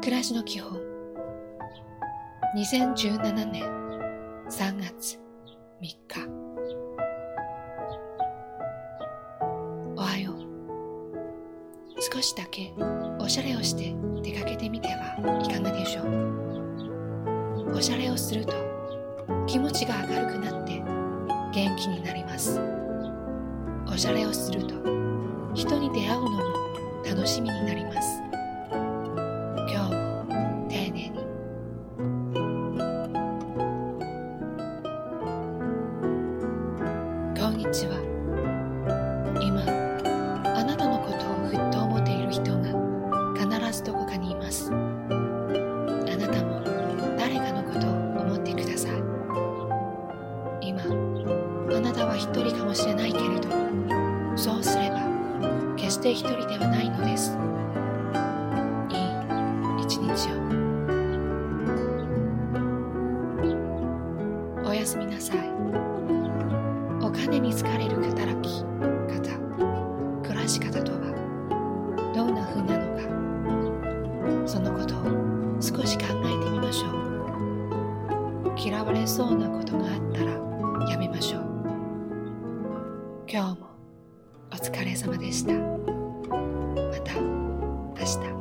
暮らしの基本。2017年3月3日。おはよう。少しだけおしゃれをして出かけてみてはいかがでしょう？おしゃれをすると気持ちが明るくなって元気になります。おしゃれをすると人に出会うのも楽しみになります。こんにちは今あなたのことをふっと思っている人が必ずどこかにいます。あなたも誰かのことを思ってください。今あなたは一人かもしれないけれどそうすれば決して一人ではないのです。いい一日を。おやすみなさい。お金に疲れる働き方暮らし方とはどんな風なのかそのことを少し考えてみましょう。嫌われそうなことがあったらやめましょう。今日もお疲れ様でした。また明日。